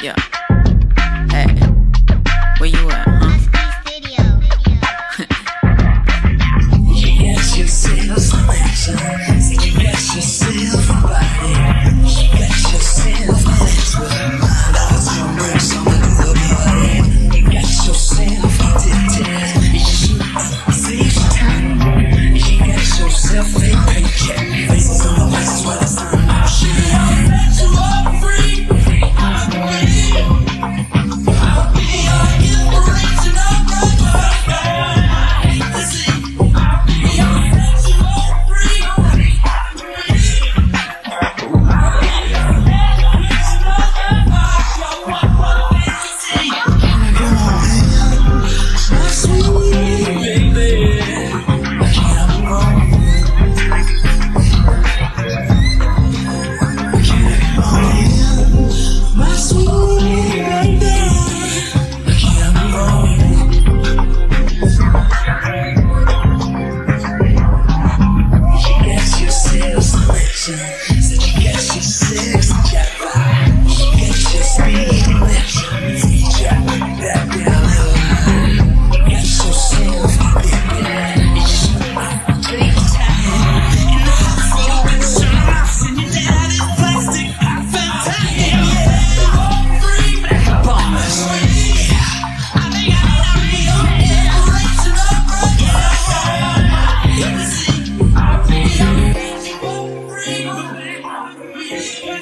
Yeah.